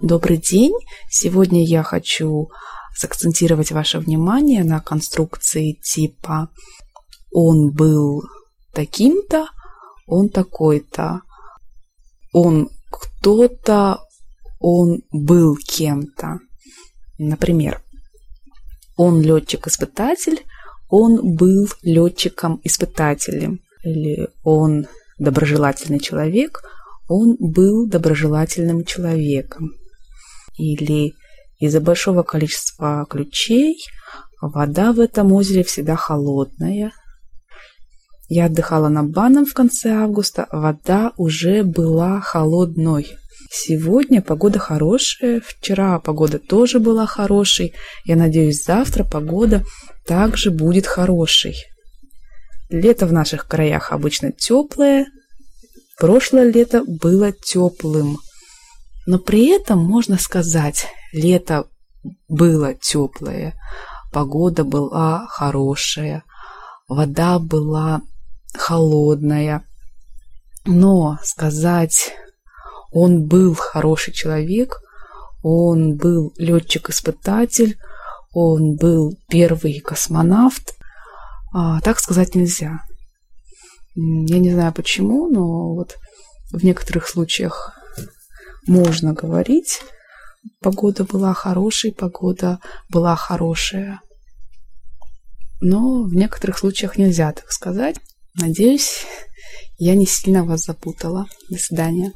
Добрый день! Сегодня я хочу сакцентировать ваше внимание на конструкции типа «он был таким-то», «он такой-то», «он кто-то», «он был кем-то». Например, «он летчик-испытатель», «он был летчиком-испытателем» или «он доброжелательный человек», «он был доброжелательным человеком» или из-за большого количества ключей вода в этом озере всегда холодная. Я отдыхала на банном в конце августа, вода уже была холодной. Сегодня погода хорошая, вчера погода тоже была хорошей. Я надеюсь, завтра погода также будет хорошей. Лето в наших краях обычно теплое. Прошлое лето было теплым. Но при этом можно сказать, лето было теплое, погода была хорошая, вода была холодная. Но сказать, он был хороший человек, он был летчик-испытатель, он был первый космонавт, а, так сказать нельзя. Я не знаю почему, но вот в некоторых случаях можно говорить. Погода была хорошей, погода была хорошая. Но в некоторых случаях нельзя так сказать. Надеюсь, я не сильно вас запутала. До свидания.